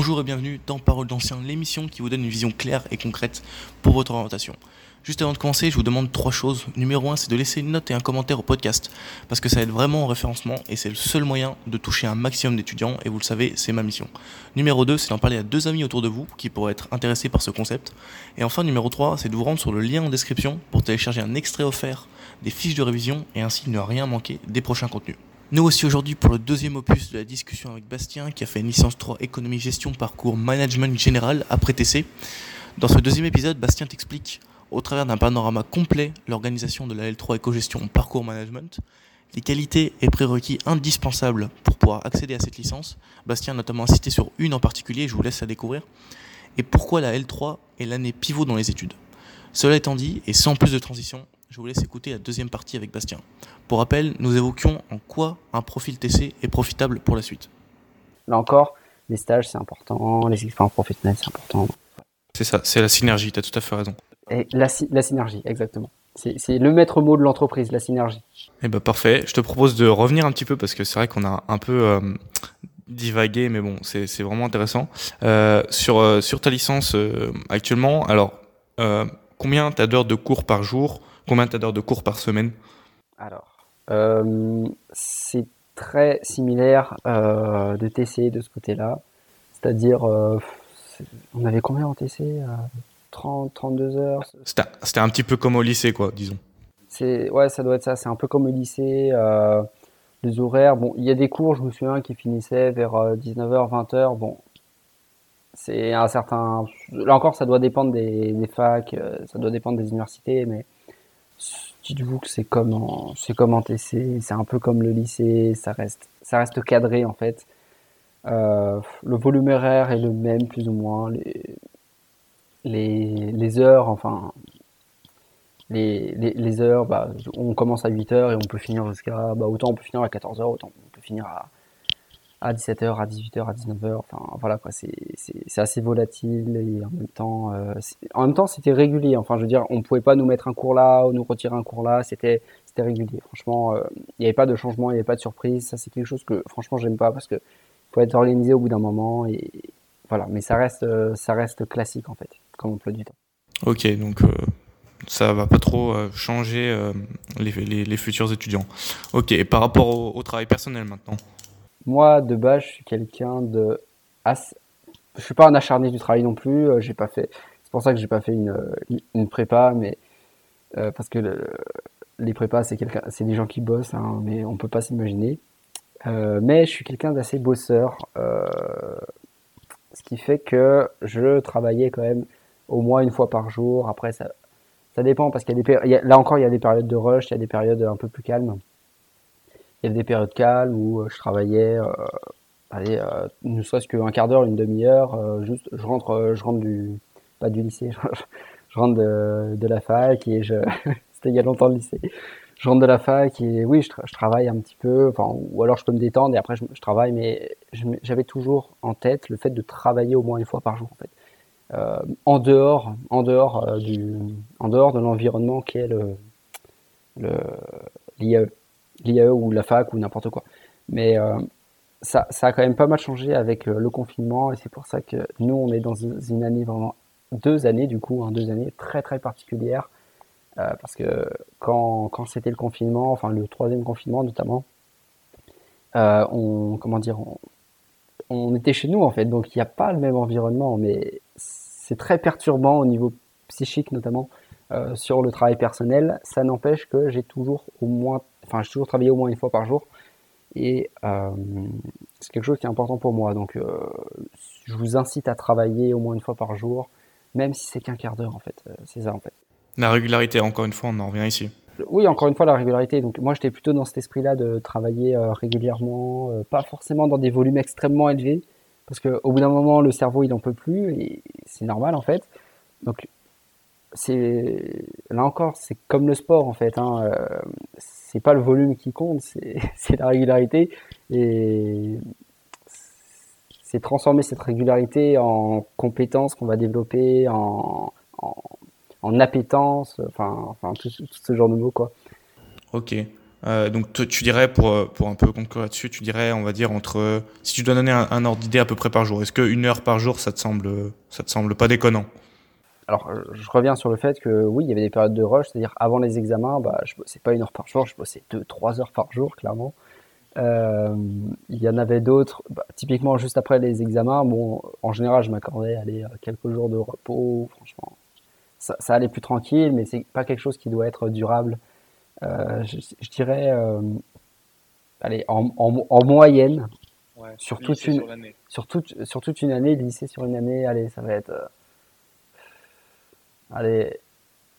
Bonjour et bienvenue dans Parole d'Ancien, l'émission qui vous donne une vision claire et concrète pour votre orientation. Juste avant de commencer, je vous demande trois choses. Numéro un, c'est de laisser une note et un commentaire au podcast, parce que ça aide vraiment au référencement et c'est le seul moyen de toucher un maximum d'étudiants, et vous le savez, c'est ma mission. Numéro 2, c'est d'en parler à deux amis autour de vous qui pourraient être intéressés par ce concept. Et enfin, numéro 3, c'est de vous rendre sur le lien en description pour télécharger un extrait offert des fiches de révision et ainsi ne rien manquer des prochains contenus. Nous aussi aujourd'hui pour le deuxième opus de la discussion avec Bastien qui a fait une licence 3 économie gestion parcours management général après TC. Dans ce deuxième épisode, Bastien t'explique au travers d'un panorama complet l'organisation de la L3 éco-gestion parcours management, les qualités et prérequis indispensables pour pouvoir accéder à cette licence. Bastien a notamment insisté sur une en particulier, je vous laisse la découvrir, et pourquoi la L3 est l'année pivot dans les études. Cela étant dit, et sans plus de transition, je vous laisse écouter la deuxième partie avec Bastien. Pour rappel, nous évoquions en quoi un profil TC est profitable pour la suite. Là encore, les stages c'est important, les expériences professionnelles c'est important. C'est ça, c'est la synergie, tu as tout à fait raison. Et la, la synergie, exactement. C'est le maître mot de l'entreprise, la synergie. Eh ben parfait. Je te propose de revenir un petit peu parce que c'est vrai qu'on a un peu euh, divagué, mais bon, c'est vraiment intéressant. Euh, sur, euh, sur ta licence euh, actuellement, alors combien tu as d'heures de cours par jour Combien tu as d'heures de cours par semaine? Alors, c'est très similaire de TC de ce côté-là. C'est-à-dire, on avait combien en TC 30, 32 heures? C'était un petit peu comme au lycée, quoi, disons. C'est ouais, ça doit être ça. C'est un peu comme au lycée. Euh, les horaires, bon, il y a des cours, je me souviens, qui finissaient vers 19h, euh, 20h. Bon, c'est un certain. Là encore, ça doit dépendre des, des facs, euh, ça doit dépendre des universités, mais dites-vous que c'est comme en, c'est comme en TC, c'est un peu comme le lycée, ça reste, ça reste cadré en fait. Euh, le volume est le même plus ou moins. Les, les, les heures, enfin, les, les, les, heures, bah, on commence à 8 heures et on peut finir jusqu'à, bah, autant on peut finir à 14 heures, autant on peut finir à, à 17 heures, à 18 heures, à 19 heures. Enfin, voilà quoi, c'est, c'est, assez volatile et en même temps, euh, en même temps, c'était régulier. Enfin, je veux dire, on pouvait pas nous mettre un cours là ou nous retirer un cours là. C'était, c'était régulier. Franchement, euh, il n'y avait pas de changement, il n'y avait pas de surprise. Ça, c'est quelque chose que, franchement, j'aime pas parce que faut être organisé au bout d'un moment et voilà. Mais ça reste, ça reste classique en fait comme emploi du temps. Ok, donc euh, ça va pas trop euh, changer euh, les, futurs étudiants. Ok, par rapport au, travail personnel maintenant? Moi, de base, je suis quelqu'un de. Assez... Je suis pas un acharné du travail non plus. j'ai pas fait. C'est pour ça que j'ai pas fait une, une prépa, mais parce que les prépas, c'est quelqu'un, c'est des gens qui bossent, hein, mais on peut pas s'imaginer. mais je suis quelqu'un d'assez bosseur, ce qui fait que je travaillais quand même au moins une fois par jour. Après, ça, ça dépend parce qu'il y a des là encore, il y a des périodes de rush, il y a des périodes un peu plus calmes. Il y a des périodes calmes où euh, je travaillais, euh, allez, euh, ne serait-ce qu'un quart d'heure, une demi-heure, euh, juste, je rentre, je rentre du, pas du lycée, je, rentre de, de, la fac et je, c'était il y a longtemps le lycée. Je rentre de la fac et oui, je, travaille un petit peu, enfin, ou alors je peux me détendre et après je, travaille, mais j'avais toujours en tête le fait de travailler au moins une fois par jour, en fait. Euh, en dehors, en dehors euh, du, en dehors de l'environnement qui est le, le l'IAE, ou la fac ou n'importe quoi. Mais euh, ça, ça a quand même pas mal changé avec le confinement et c'est pour ça que nous on est dans une année vraiment deux années du coup, hein, deux années très très particulières parce que quand, quand c'était le confinement, enfin le troisième confinement notamment, on comment dire, on, on était chez nous en fait, donc il n'y a pas le même environnement, mais c'est très perturbant au niveau psychique notamment euh, sur le travail personnel. Ça n'empêche que j'ai toujours au moins, enfin j'ai toujours travaillé au moins une fois par jour et euh, c'est quelque chose qui est important pour moi. Donc euh, je vous incite à travailler au moins une fois par jour, même si c'est qu'un quart d'heure en fait. c'est ça en fait. La régularité, encore une fois, on en revient ici. Oui, encore une fois, la régularité. Donc moi, j'étais plutôt dans cet esprit-là de travailler régulièrement, pas forcément dans des volumes extrêmement élevés, parce qu'au bout d'un moment, le cerveau, il n'en peut plus, et c'est normal en fait. Donc, c'est là encore, c'est comme le sport en fait. Hein. Euh, c'est pas le volume qui compte, c'est la régularité. Et c'est transformer cette régularité en compétences qu'on va développer, en, en, appétence, enfin, enfin tout, ce genre de mots quoi. Ok. donc tu dirais, pour, pour un peu conclure là-dessus, tu dirais, on va dire, entre... Si tu dois donner un, ordre d'idée à peu près par jour, est-ce qu'une heure par jour, ça te semble, ça te semble pas déconnant? Alors, je reviens sur le fait que oui, il y avait des périodes de rush, c'est-à-dire avant les examens, bah, je bossais pas une heure par jour, je bossais deux, trois heures par jour, clairement. Euh, il y en avait d'autres, bah, typiquement juste après les examens. Bon, en général, je m'accordais à aller quelques jours de repos. Franchement, ça, allait plus tranquille, mais c'est pas quelque chose qui doit être durable. Euh, je, dirais, euh, allez, en, moyenne, sur, toute une, sur, sur toute une année, lycée sur une année, allez, ça va être, allez,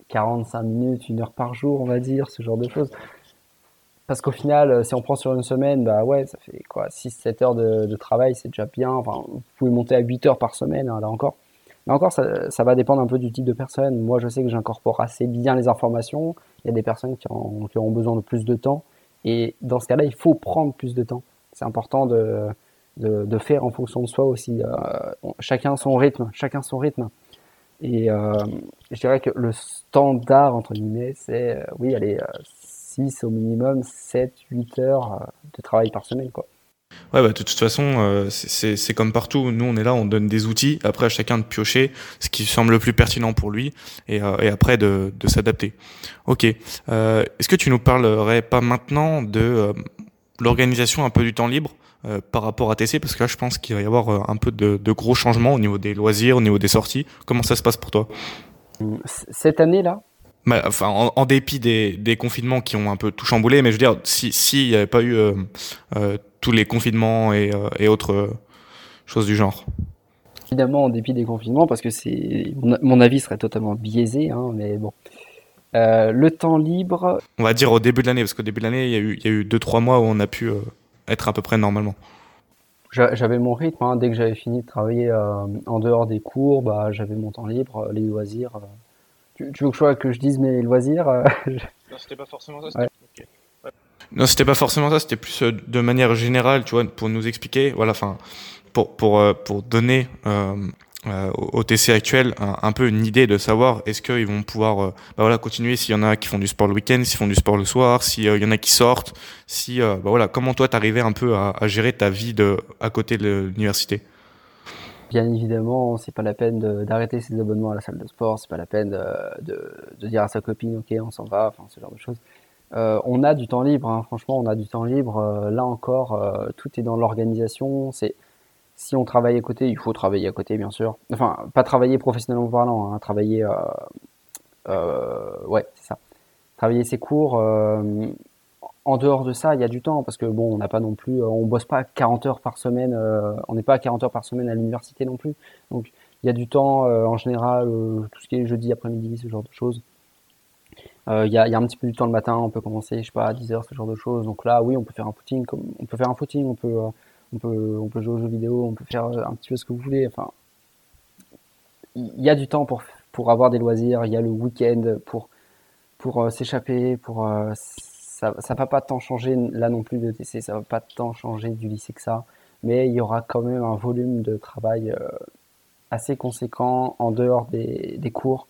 45 minutes, une heure par jour, on va dire, ce genre de choses. Parce qu'au final, euh, si on prend sur une semaine, bah ouais, ça fait quoi 6-7 heures de, travail, c'est déjà bien. Enfin, vous pouvez monter à 8 heures par semaine, hein, là encore. Mais encore, ça, ça, va dépendre un peu du type de personne. Moi, je sais que j'incorpore assez bien les informations. Il y a des personnes qui, ont, qui auront besoin de plus de temps. Et dans ce cas-là, il faut prendre plus de temps. C'est important de, de, de, faire en fonction de soi aussi. Euh, chacun son rythme, chacun son rythme. Et euh, je dirais que le standard, entre guillemets, c'est, euh, oui, allez, 6 au minimum, 7, 8 heures euh, de travail par semaine. Quoi. Ouais, bah, de toute façon, euh, c'est comme partout. Nous, on est là, on donne des outils, après à chacun de piocher ce qui semble le plus pertinent pour lui, et, euh, et après de, de s'adapter. Ok. Euh, Est-ce que tu nous parlerais pas maintenant de l'organisation un peu du temps libre? Par rapport à TC Parce que là, je pense qu'il va y avoir un peu de, de, gros changements au niveau des loisirs, au niveau des sorties. Comment ça se passe pour toi? Cette année-là bah, enfin, en, dépit des, des, confinements qui ont un peu tout chamboulé, mais je veux dire, si s'il n'y avait pas eu euh, euh, tous les confinements et, euh, et autres choses du genre. Évidemment, en dépit des confinements, parce que c'est mon, avis serait totalement biaisé, hein, mais bon. le temps libre. On va dire au début de l'année, parce qu'au début de l'année, il y a eu, il y a eu deux trois mois où on a pu être à peu près normalement. J'avais mon rythme. Hein, dès que j'avais fini de travailler en dehors des cours, bah, j'avais mon temps libre, les loisirs tu, veux que je, que je dise mes loisirs euh, Non, c'était pas forcément ça. Non, c'était pas forcément ça. C'était plus euh, de manière générale, tu vois, pour nous expliquer. Voilà, enfin, pour pour euh, pour donner euh, au TC actuel un, peu une idée de savoir est-ce qu'ils vont pouvoir bah voilà continuer s'il y en a qui font du sport le week-end, s'ils font du sport le soir, s'il y en a qui sortent, si bah voilà comment toi t'arrivais un peu à, à, gérer ta vie de à côté de l'université? Bien évidemment, c'est pas la peine d'arrêter ses abonnements à la salle de sport, c'est pas la peine de, de, dire à sa copine, ok, on s'en va, enfin ce genre de choses. Euh, on a du temps libre, hein, franchement, on a du temps libre. Euh, là encore, euh, tout est dans l'organisation. C'est si on travaille à côté, il faut travailler à côté, bien sûr. Enfin, pas travailler professionnellement parlant, hein, travailler, ouais, c'est ça. Travailler ses cours en dehors de ça, il y a du temps parce que bon, on n'a pas non plus, euh, on bosse pas 40 heures par semaine, euh, on n'est pas à 40 heures par semaine à l'université non plus. Donc il y a du temps euh, en général, tout ce qui est jeudi après-midi, ce genre de choses. Il y a, un petit peu du temps le matin, on peut commencer, je sais pas, à 10 heures, ce genre de choses. Donc là, oui, on peut faire un footing, on peut faire un footing, on peut, on peut, on peut jouer aux jeux vidéo, on peut faire un petit peu ce que vous voulez. Enfin, il y a du temps pour pour avoir des loisirs, il y a le week-end pour pour s'échapper, pour ça, ça va pas tant changer là non plus de TC, ça va pas tant changer du lycée que ça, mais il y aura quand même un volume de travail euh, assez conséquent en dehors des, des cours.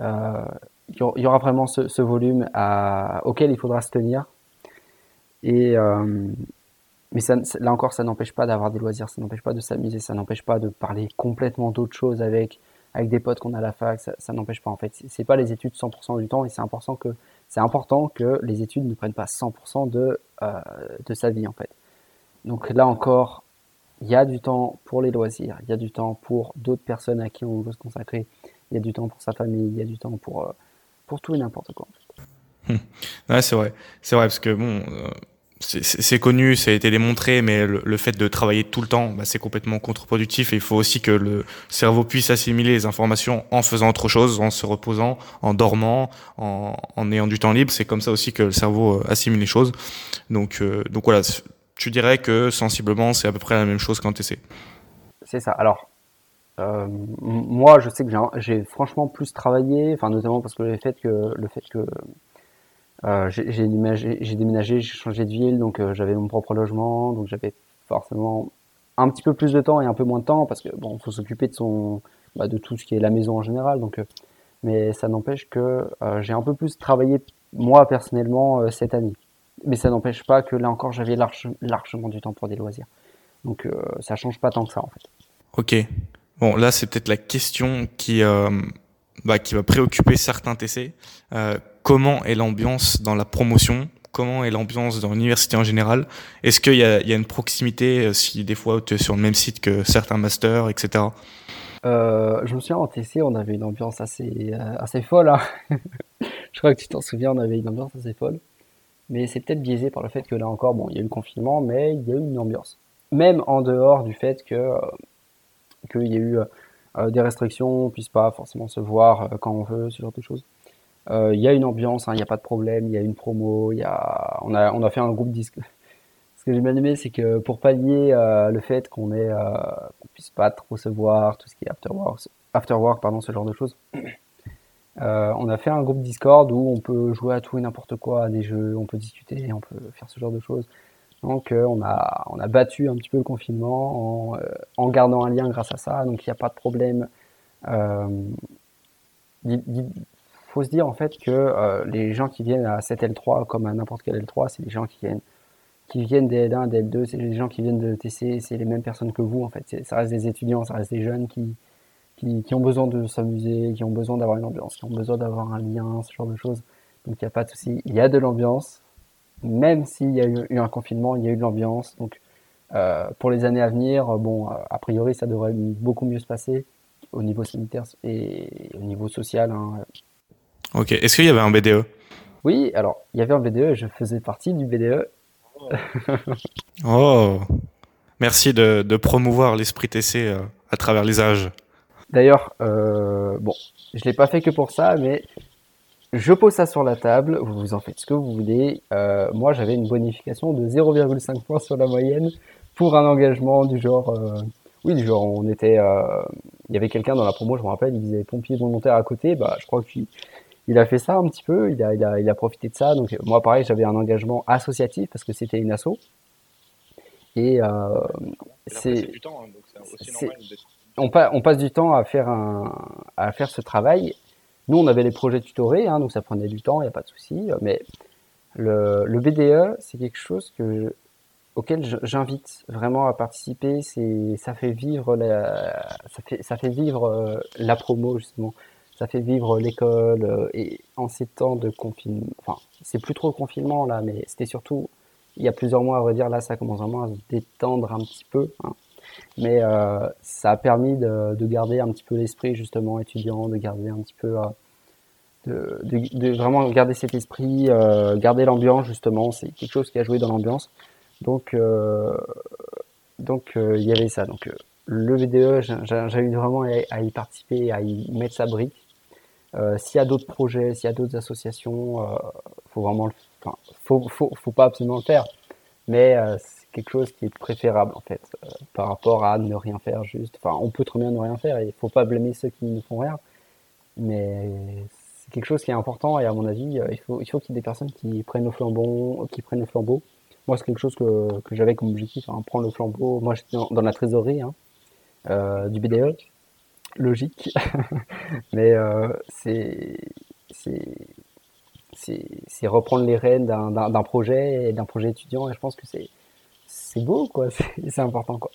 Euh, il y aura vraiment ce, volume auquel il faudra se tenir. Et euh, mais ça, là encore, ça n'empêche pas d'avoir des loisirs, ça n'empêche pas de s'amuser, ça n'empêche pas de parler complètement d'autres choses avec avec des potes qu'on a à la fac, ça, n'empêche pas en fait. C'est pas les études 100% du temps et c'est important que c'est important que les études ne prennent pas 100% de, euh, de sa vie en fait. Donc là encore, il y a du temps pour les loisirs, il y a du temps pour d'autres personnes à qui on veut se consacrer, il y a du temps pour sa famille, il y a du temps pour, euh, pour tout et n'importe quoi. Fait. Ouais, c'est vrai. C'est vrai parce que bon, euh, c'est connu, ça a été démontré, mais le, fait de travailler tout le temps, bah, c'est complètement contre-productif. Il faut aussi que le cerveau puisse assimiler les informations en faisant autre chose, en se reposant, en dormant, en, en ayant du temps libre. C'est comme ça aussi que le cerveau euh, assimile les choses. Donc, euh, donc voilà, tu dirais que sensiblement, c'est à peu près la même chose qu'en TC. C'est ça. Alors, euh, moi, je sais que j'ai franchement plus travaillé, enfin notamment parce que le fait que le fait que j'ai déménagé, j'ai déménagé, j'ai changé de ville, donc euh, j'avais mon propre logement, donc j'avais forcément un petit peu plus de temps et un peu moins de temps parce que bon, faut s'occuper de son, bah, de tout ce qui est la maison en général. Donc, euh, mais ça n'empêche que j'ai un peu plus travaillé moi personnellement cette année. mais ça n'empêche pas que là encore, j'avais largement du temps pour des loisirs. Donc euh, ça change pas tant que ça en fait. Ok. Bon, là c'est peut-être la question qui euh, bah, qui va préoccuper certains TC. Euh, comment est l'ambiance dans la promotion Comment est l'ambiance dans l'université en général Est-ce qu'il y a, une proximité si des fois tu es sur le même site que certains masters, etc. Euh, je me souviens en TC, on avait une ambiance assez, assez folle. Hein. je crois que tu t'en souviens, on avait une ambiance assez folle. Mais c'est peut-être biaisé par le fait que là encore, bon, il y a eu le confinement, mais il y a eu une ambiance même en dehors du fait que euh, qu'il y a eu euh, des restrictions, on puisse pas forcément se voir euh, quand on veut, ce genre de choses. Il y a une ambiance, hein, il n'y a pas de problème, il y a une promo, y a, on a, on a fait un groupe disque. Ce que j'ai bien aimé, c'est que pour pallier le fait qu'on ait, qu'on puisse pas trop se voir, tout ce qui est after work, pardon, ce genre de choses, on a fait un groupe Discord où on peut jouer à tout et n'importe quoi, à des jeux, on peut discuter, on peut faire ce genre de choses. Donc euh, on, a, on a battu un petit peu le confinement en, euh, gardant un lien grâce à ça, donc il n'y a pas de problème. Euh, faut se dire en fait que les gens qui viennent à cette L3 comme à n'importe quel L3, c'est des gens qui viennent qui viennent des L1, des L2, c'est les gens qui viennent de TC, c'est les mêmes personnes que vous en fait. Ça reste des étudiants, ça reste des jeunes qui, qui, ont besoin de s'amuser, qui ont besoin d'avoir une ambiance, qui ont besoin d'avoir un lien, ce genre de choses. Donc il n'y a pas de souci. Il y a de l'ambiance, même s'il y a eu, un confinement, il y a eu de l'ambiance. Donc, euh, pour les années à venir, bon, a priori, ça devrait beaucoup mieux se passer au niveau sanitaire et au niveau social. Hein. Ok. Est-ce qu'il y avait un BDE Oui, alors, il y avait un BDE, je faisais partie du BDE. oh Merci de, promouvoir l'esprit TC euh, à travers les âges. D'ailleurs, euh, bon, je l'ai pas fait que pour ça, mais je pose ça sur la table, vous vous en faites ce que vous voulez. Euh, moi, j'avais une bonification de 0,5 points sur la moyenne pour un engagement du genre. Euh, oui, du genre, on était. Euh, il y avait quelqu'un dans la promo, je me rappelle, il disait pompier volontaire à côté. Bah, je crois qu'il il a fait ça un petit peu, il a, il a, il a profité de ça. Donc, moi, pareil, j'avais un engagement associatif parce que c'était une asso. Et c'est. On, on, passe du temps à faire, un, à faire ce travail nous, on avait les projets tutorés, hein, donc ça prenait du temps, il n'y a pas de souci. Mais le, BDE, c'est quelque chose que, auquel j'invite vraiment à participer. C'est, ça fait vivre la, ça fait, ça fait vivre euh, la promo justement. Ça fait vivre l'école euh, et en ces temps de confinement. Enfin, c'est plus trop le confinement là, mais c'était surtout il y a plusieurs mois à vrai dire. Là, ça commence vraiment à se détendre un petit peu. Hein. Mais euh, ça a permis de, de, garder un petit peu l'esprit justement étudiant, de garder un petit peu, euh, de, vraiment garder cet esprit, garder l'ambiance justement. C'est quelque chose qui a joué dans l'ambiance. Donc, donc il y avait ça. Donc le VDE, j'ai eu vraiment à, y participer, à y mettre sa brique. S'il y a d'autres projets, s'il y a d'autres associations, faut vraiment, enfin, faut, faut, faut pas absolument le faire. Mais quelque chose qui est préférable en fait euh, par rapport à ne rien faire juste. Enfin, on peut très bien ne rien faire et il faut pas blâmer ceux qui ne font rien, mais c'est quelque chose qui est important et à mon avis, euh, il faut il faut qu'il y ait des personnes qui prennent le flambeau, qui prennent le flambeau. Moi, c'est quelque chose que, que j'avais comme objectif, hein, prendre le flambeau. Moi, j'étais dans, la trésorerie hein, euh, du BDE, logique, mais euh, c'est c'est reprendre les rênes d'un projet et d'un projet étudiant et je pense que c'est beau, quoi. C'est important, quoi.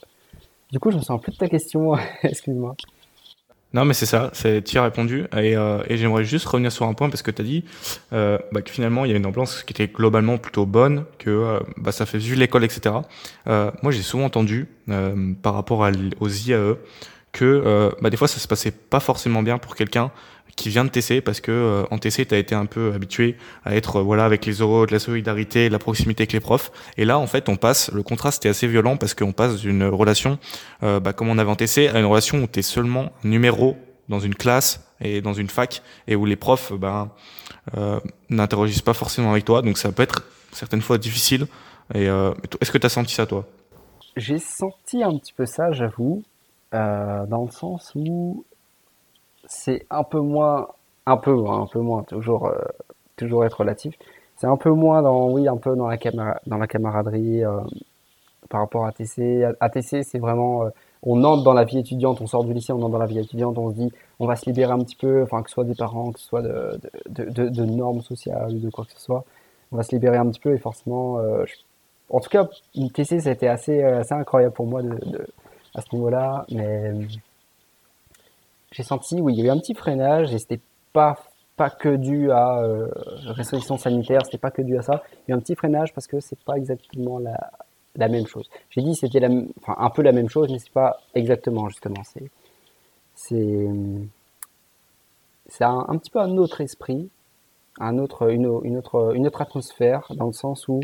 Du coup, je me sens plus de ta question. Excuse-moi. Non, mais c'est ça, tu as répondu. Euh, et, j'aimerais juste revenir sur un point parce que tu as dit euh, bah, que finalement, il y a une ambiance qui était globalement plutôt bonne, que bah, ça fait vivre l'école, etc. moi, j'ai souvent entendu, par rapport aux IAE, que bah, des fois, ça se passait pas forcément bien pour quelqu'un qui vient de TC parce que euh, en TC tu as été un peu habitué à être euh, voilà avec les euros de la solidarité, de la proximité avec les profs. Et là en fait on passe le contraste est assez violent parce qu'on passe d'une relation euh, bah, comme on avait en TC à une relation où tu es seulement numéro dans une classe et dans une fac et où les profs bah, euh, n'interrogissent pas forcément avec toi. Donc ça peut être certaines fois difficile. Est-ce que tu as senti ça toi? J'ai senti un petit peu ça j'avoue dans le sens où c'est un peu moins, un peu, hein, un peu moins, toujours, euh, toujours être relatif. C'est un peu moins dans, oui, un peu dans la, dans la camaraderie euh, par rapport à TC. ATC, c'est vraiment, euh, on entre dans la vie étudiante, on sort du lycée, on entre dans la vie étudiante, on se dit, on va se libérer un petit peu, enfin, que ce soit des parents, que ce soit de, de, normes sociales ou de quoi que ce soit. on va se libérer un petit peu et forcément, en tout cas, TC, été assez, assez incroyable pour moi de, à ce niveau-là, mais j'ai senti, oui, il y a eu un petit freinage et c'était pas pas que dû à euh, restrictions sanitaires, c'était pas que dû à ça. Il y a eu un petit freinage parce que c'est pas exactement la, la même chose. J'ai dit c'était un peu la même chose, mais c'est pas exactement justement. C'est c'est c'est un, un, petit peu un autre esprit, un autre une, une autre une autre atmosphère dans le sens où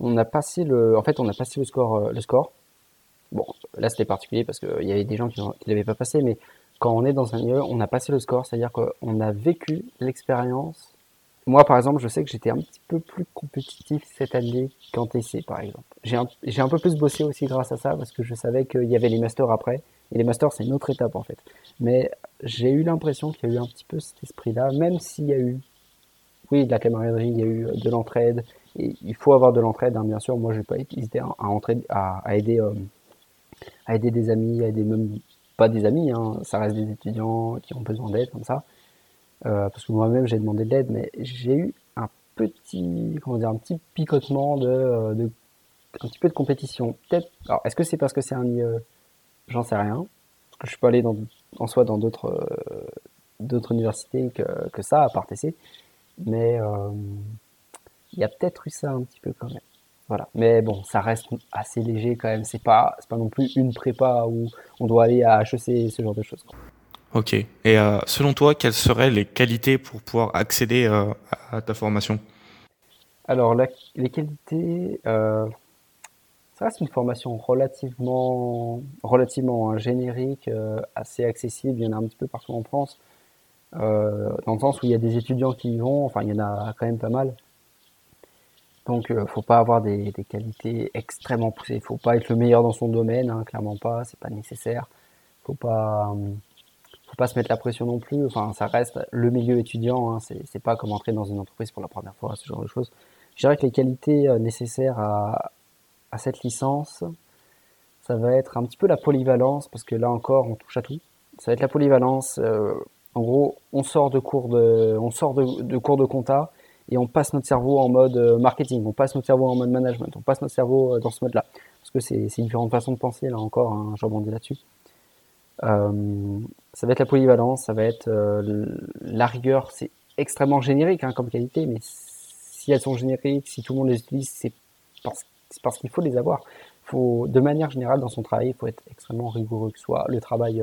on a passé le, en fait on a passé le score euh, le score. Bon, là c'était particulier parce qu'il y avait des gens qui ne l'avaient pas passé, mais quand on est dans un lieu, on a passé le score, c'est-à-dire qu'on a vécu l'expérience. Moi, par exemple, je sais que j'étais un petit peu plus compétitif cette année qu'en TC, par exemple. J'ai un, un peu plus bossé aussi grâce à ça, parce que je savais qu'il y avait les masters après. Et les masters, c'est une autre étape, en fait. Mais j'ai eu l'impression qu'il y a eu un petit peu cet esprit-là, même s'il y a eu, oui, de la camaraderie, il y a eu de l'entraide. Et il faut avoir de l'entraide, hein, bien sûr. Moi, je n'ai pas hésité à, à, à aider, euh, à aider des amis, à aider même pas des amis, hein, ça reste des étudiants qui ont besoin d'aide comme ça. Euh, parce que moi-même j'ai demandé de l'aide, mais j'ai eu un petit, comment dire, un petit picotement de, euh, un petit peu de compétition. Peut-être. Alors, est-ce que c'est parce que c'est un lieu, j'en sais rien, parce que je suis pas allé en soi dans d'autres, euh, d'autres universités que, que ça, à part TC, mais il y a peut-être eu ça un petit peu quand même. Voilà. Mais bon, ça reste assez léger quand même. C'est pas, c'est pas non plus une prépa où on doit aller à HEC, ce genre de choses. Ok. Et euh, selon toi, quelles seraient les qualités pour pouvoir accéder euh, à ta formation? Alors, les qualités, euh, ça reste une formation relativement, relativement hein, générique, assez accessible. Il y en a un petit peu partout en France. dans le sens où il y a des étudiants qui y vont, enfin il y en a quand même pas mal. Donc, euh, faut pas avoir des, qualités extrêmement poussées. Faut pas être le meilleur dans son domaine, hein, clairement pas. C'est pas nécessaire. Faut pas, euh, faut pas se mettre la pression non plus. Enfin, ça reste le milieu étudiant. Hein, c'est pas comme entrer dans une entreprise pour la première fois, ce genre de choses. Je dirais que les qualités euh, nécessaires à, à cette licence, ça va être un petit peu la polyvalence, parce que là encore, on touche à tout. Ça va être la polyvalence. Euh, en gros, on sort de cours de, on sort de cours de compta et on passe notre cerveau en mode euh, marketing, on passe notre cerveau en mode management, on passe notre cerveau euh, dans ce mode-là. Parce que c'est différentes façons de penser, là encore, hein, je rebondis là-dessus. Euh, ça va être la polyvalence, ça va être la rigueur, c'est extrêmement générique hein, comme qualité, mais si elles sont génériques, si tout le monde les utilise, c'est parce, parce qu'il faut les avoir. Faut, de manière générale, dans son travail, il faut être extrêmement rigoureux, que ce soit le travail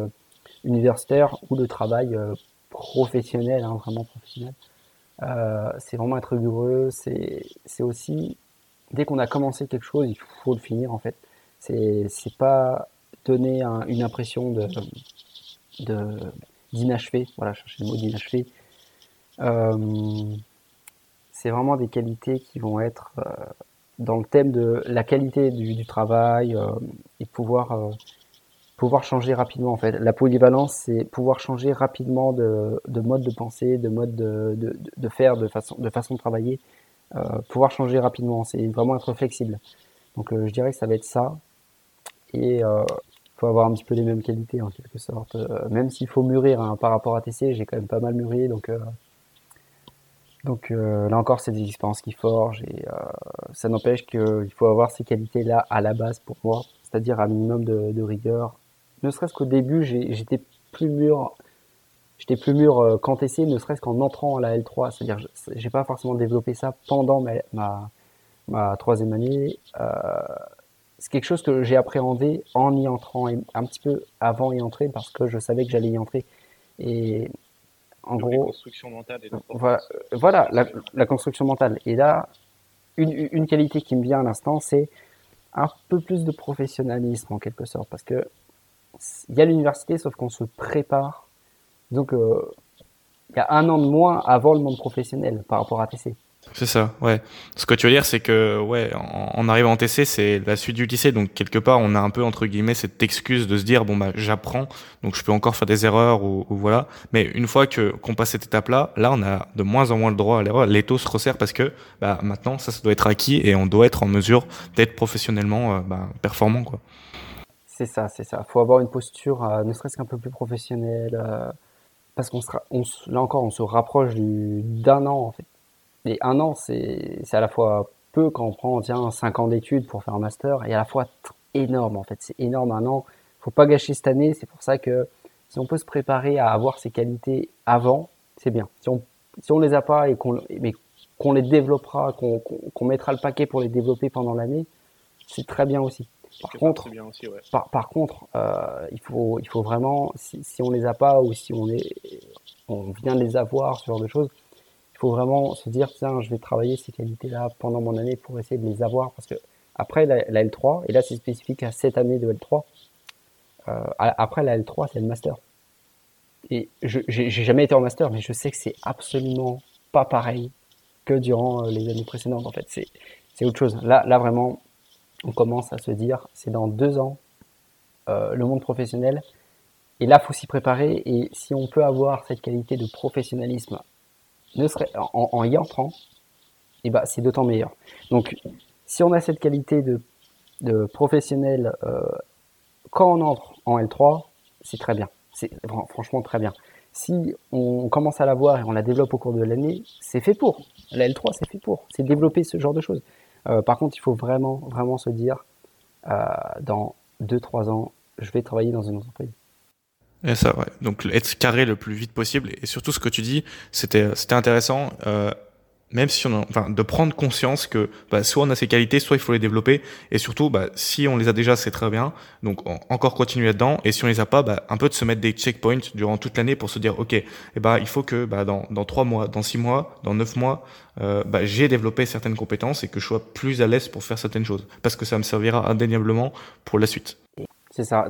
universitaire ou le travail professionnel, hein, vraiment professionnel. Euh, c'est vraiment être rigoureux. C'est aussi, dès qu'on a commencé quelque chose, il faut le finir en fait. C'est pas donner une impression de d'inachevé. Voilà, chercher le mot d'inachevé. Euh, c'est vraiment des qualités qui vont être euh, dans le thème de la qualité du, du travail et pouvoir pouvoir changer rapidement en fait. La polyvalence, c'est pouvoir changer rapidement de, de, mode de pensée, de mode de, de, de, faire, de façon de, façon de travailler, euh, pouvoir changer rapidement, c'est vraiment être flexible. Donc euh, je dirais que ça va être ça. Et euh, faut avoir un petit peu les mêmes qualités en quelque sorte. Même s'il faut mûrir hein, par rapport à TC, j'ai quand même pas mal mûri, donc donc là encore, c'est des expériences qui forgent et ça n'empêche qu'il faut avoir ces qualités-là à la base pour moi, c'est-à-dire un minimum de rigueur, ne serait-ce qu'au début, j'étais plus mûr, j'étais plus mûr euh, qu'en TC, ne serait-ce qu'en entrant à la L3. C'est-à-dire, j'ai pas forcément développé ça pendant ma, ma, ma troisième année. Euh, c'est quelque chose que j'ai appréhendé en y entrant un petit peu avant y entrer parce que je savais que j'allais y entrer. Et en gros, la construction mentale. voilà, voilà la, la, construction mentale. Et là, une, une qualité qui me vient à l'instant, c'est un peu plus de professionnalisme en quelque sorte, parce que il y a l'université, sauf qu'on se prépare. Donc, euh, il y a un an de moins avant le monde professionnel par rapport à TC. C'est ça, ouais. Ce que tu veux dire, c'est que, ouais, en, arrivant en TC, c'est la suite du lycée. Donc, quelque part, on a un peu, entre guillemets, cette excuse de se dire, bon, bah, j'apprends, donc je peux encore faire des erreurs ou, voilà. Mais une fois que, qu'on passe cette étape-là, là, on a de moins en moins le droit à l'erreur. L'étau se resserre parce que, bah, maintenant, ça, ça doit être acquis et on doit être en mesure d'être professionnellement, euh, bah, performant, quoi. C'est ça, c'est ça. Il faut avoir une posture, euh, ne serait-ce qu'un peu plus professionnelle, euh, parce qu'on sera, là encore, on se rapproche d'un an en fait. et un an, c'est à la fois peu quand on prend tiens, 5 ans d'études pour faire un master, et à la fois énorme en fait. C'est énorme un an. faut pas gâcher cette année. C'est pour ça que si on peut se préparer à avoir ces qualités avant, c'est bien. Si on si on les a pas et qu'on mais qu'on les développera, qu'on mettra le paquet pour les développer pendant l'année, c'est très bien aussi. Par contre, par, contre, euh, il faut il faut vraiment si, si on les a pas ou si on est on vient de les avoir ce genre de choses, il faut vraiment se dire tiens je vais travailler ces qualités là pendant mon année pour essayer de les avoir parce que après la, L3 et là c'est spécifique à cette année de L3. Euh, après la L3 c'est le master et je j'ai jamais été en master, mais je sais que c'est absolument pas pareil que durant euh, les années précédentes. En fait, c'est c'est autre chose. Là, là vraiment, on commence à se dire, c'est dans deux ans euh, le monde professionnel. Et là, faut s'y préparer. Et si on peut avoir cette qualité de professionnalisme, ne serait en, y entrant, et eh ben, c'est d'autant meilleur. Donc, si on a cette qualité de, de professionnel euh, quand on entre en L3, c'est très bien. C'est franchement très bien. Si on commence à l'avoir et on la développe au cours de l'année, c'est fait pour. La L3, c'est fait pour. C'est développer ce genre de choses. Euh, par contre, il faut vraiment, vraiment se dire, euh, dans 2-3 ans, je vais travailler dans une entreprise. Et ça, ouais. Donc être carré le plus vite possible. Et surtout, ce que tu dis, c'était intéressant. Euh, même si on a, enfin, de prendre conscience que bah, soit on a ces qualités, soit il faut les développer, et surtout, bah, si on les a déjà, c'est très bien, donc encore continuer là-dedans, et si on les a pas, bah, un peu de se mettre des checkpoints durant toute l'année pour se dire, ok, eh bah, il faut que bah, dans dans trois mois, dans six mois, dans neuf mois, euh, bah, j'ai développé certaines compétences et que je sois plus à l'aise pour faire certaines choses, parce que ça me servira indéniablement pour la suite. C'est ça.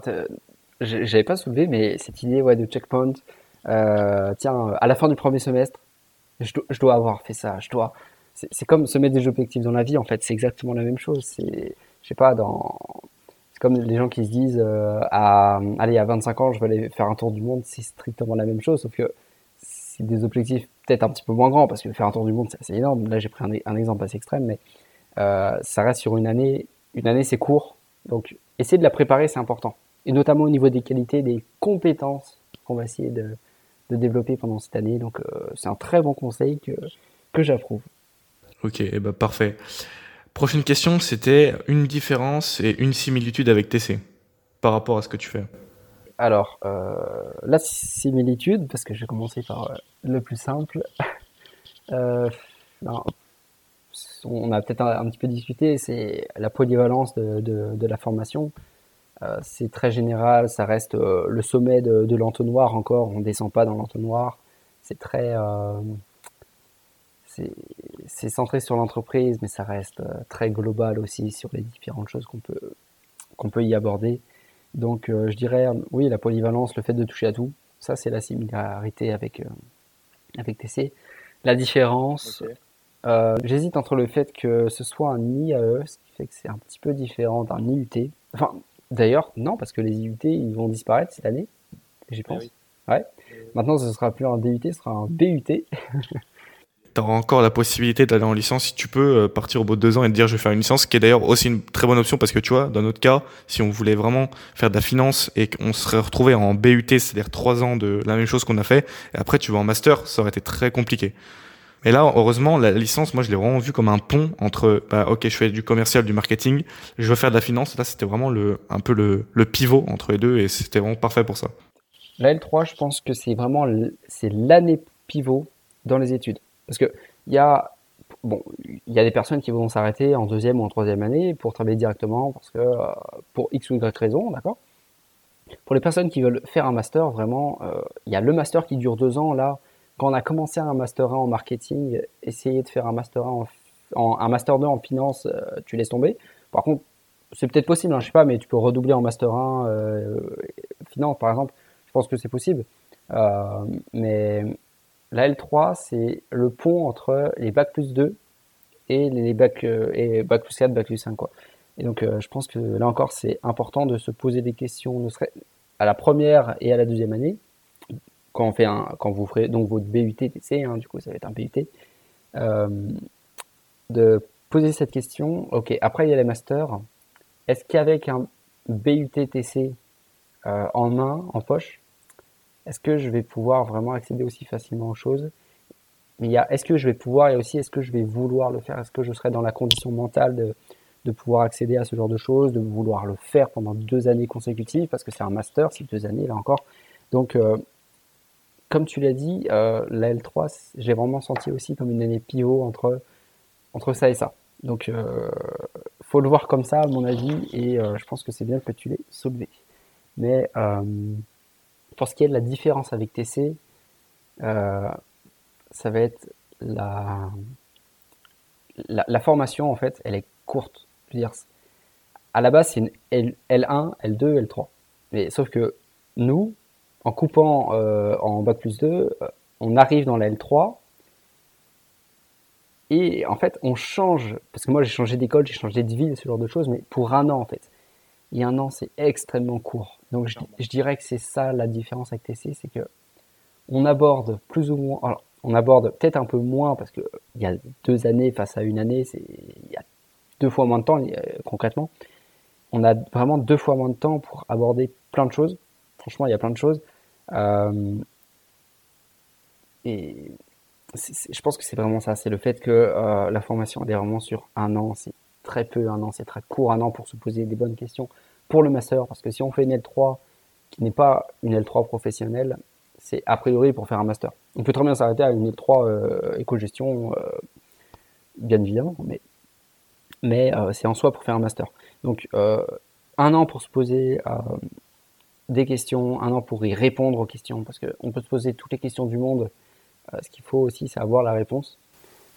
J'avais pas soulevé, mais cette idée ouais, de checkpoint, euh, tiens, à la fin du premier semestre je dois, avoir fait ça, je dois. C'est comme se mettre des objectifs dans la vie, en fait, c'est exactement la même chose. C'est, je sais pas, dans, c'est comme les gens qui se disent, euh, à, allez, à 25 ans, je vais aller faire un tour du monde, c'est strictement la même chose, sauf que c'est des objectifs peut-être un petit peu moins grands, parce que faire un tour du monde, c'est assez énorme. Là, j'ai pris un, exemple assez extrême, mais euh, ça reste sur une année. Une année, c'est court, donc essayer de la préparer, c'est important. Et notamment au niveau des qualités, des compétences qu'on va essayer de, de développer pendant cette année. Donc euh, c'est un très bon conseil que, que j'approuve. Ok, et eh ben, parfait. Prochaine question, c'était une différence et une similitude avec TC par rapport à ce que tu fais. Alors, euh, la similitude, parce que je vais commencer par euh, le plus simple. on a peut-être un, petit peu discuté, c'est la polyvalence de, de la formation. Euh, c'est très général, ça reste euh, le sommet de, l'entonnoir encore, on ne descend pas dans l'entonnoir. C'est très. Euh, c'est centré sur l'entreprise, mais ça reste très global aussi sur les différentes choses qu'on peut, qu'on peut y aborder. Donc je dirais, oui, la polyvalence, le fait de toucher à tout, ça c'est la similarité avec, avec TC. La différence, j'hésite entre le fait que ce soit un IAE, ce qui fait que c'est un petit peu différent d'un IUT. Enfin, D'ailleurs, non, parce que les IUT, ils vont disparaître cette année, j'y eh pense. Ouais. Maintenant, ce sera plus un DUT, ce sera un BUT. tu auras encore la possibilité d'aller en licence si tu peux euh, partir au bout de deux ans et te dire je vais faire une licence, qui est d'ailleurs aussi une très bonne option parce que tu vois, dans notre cas, si on voulait vraiment faire de la finance et qu'on serait retrouvé en BUT, c'est-à-dire trois ans de la même chose qu'on a fait, et après tu vas en master, ça aurait été très compliqué. Et là, heureusement, la licence, moi, je l'ai vraiment vu comme un pont entre, bah, ok, je fais du commercial, du marketing, je veux faire de la finance. Là, c'était vraiment le, un peu le, le pivot entre les deux et c'était vraiment parfait pour ça. La L3, je pense que c'est vraiment c'est l'année pivot dans les études. Parce que il y a, bon, il y a des personnes qui vont s'arrêter en deuxième ou en troisième année pour travailler directement parce que, euh, pour X ou Y raison, d'accord? Pour les personnes qui veulent faire un master, vraiment, euh, il y a le master qui dure deux ans, là, quand on a commencé un master 1 en marketing, essayer de faire un master 1 en, un master 2 en finance, euh, tu laisses tomber. Par contre, c'est peut-être possible, hein, je sais pas, mais tu peux redoubler en master 1 euh, finance par exemple. Je pense que c'est possible. Euh, mais la L3, c'est le pont entre les bac plus 2 et les bac et bac plus 4, bac plus 5 quoi. Et donc je pense que là encore c'est important de se poser des questions, ne serait à la première et à la deuxième année, quand, on fait un, quand vous ferez donc votre BUT TC, hein, du coup ça va être un BUT, euh, de poser cette question. Ok, après il y a les masters. Est-ce qu'avec un BUT TC euh, en main, en poche, est-ce que je vais pouvoir vraiment accéder aussi facilement aux choses? Il y a est-ce que je vais pouvoir et aussi est-ce que je vais vouloir le faire? Est-ce que je serai dans la condition mentale de, de pouvoir accéder à ce genre de choses, de vouloir le faire pendant deux années consécutives parce que c'est un master, c'est deux années là encore. Donc, euh, comme tu l'as dit, euh, la L3, j'ai vraiment senti aussi comme une année pivot entre, entre ça et ça. Donc, euh, faut le voir comme ça, à mon avis, et euh, je pense que c'est bien que tu l'aies soulevé. Mais euh, pour ce qui est de la différence avec TC, ça va être la, la, la, formation, en fait, elle est courte. Je veux dire, à la base, c'est une L, L1, L2, L3. Mais sauf que nous, en coupant euh, en Bac plus 2, euh, on arrive dans la L3, et en fait, on change, parce que moi j'ai changé d'école, j'ai changé de ville, ce genre de choses, mais pour un an en fait. Et un an, c'est extrêmement court. Donc je, dirais que c'est ça la différence avec TC, c'est que on aborde plus ou moins, alors on aborde peut-être un peu moins parce que il y a deux années face à une année, c'est il y a deux fois moins de temps concrètement. On a vraiment deux fois moins de temps pour aborder plein de choses. Franchement, il y a plein de choses. Euh, et je pense que c'est vraiment ça. C'est le fait que euh, la formation est vraiment sur un an. C'est très peu un an, c'est très court un an pour se poser des bonnes questions pour le master. Parce que si on fait une L3 qui n'est pas une L3 professionnelle, c'est a priori pour faire un master. On peut très bien s'arrêter à une L3 euh, éco-gestion, euh, bien évidemment, mais, mais c'est en soi pour faire un master. Donc un an pour se poser des questions, un an pour y répondre aux questions, parce qu'on peut se poser toutes les questions du monde euh, ce qu'il faut aussi, c'est avoir la réponse.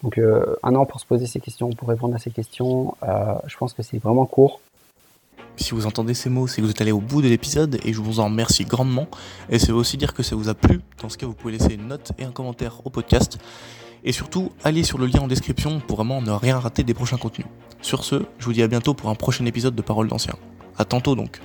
Donc euh, un an pour se poser ces questions, pour répondre à ces questions, euh, je pense que c'est vraiment court. Si vous entendez ces mots, c'est que vous êtes allé au bout de l'épisode et je vous en remercie grandement. Et ça veut aussi dire que ça vous a plu. Dans ce cas, vous pouvez laisser une note et un commentaire au podcast. Et surtout, allez sur le lien en description pour vraiment ne rien rater des prochains contenus. Sur ce, je vous dis à bientôt pour un prochain épisode de Paroles d'Anciens. À tantôt donc.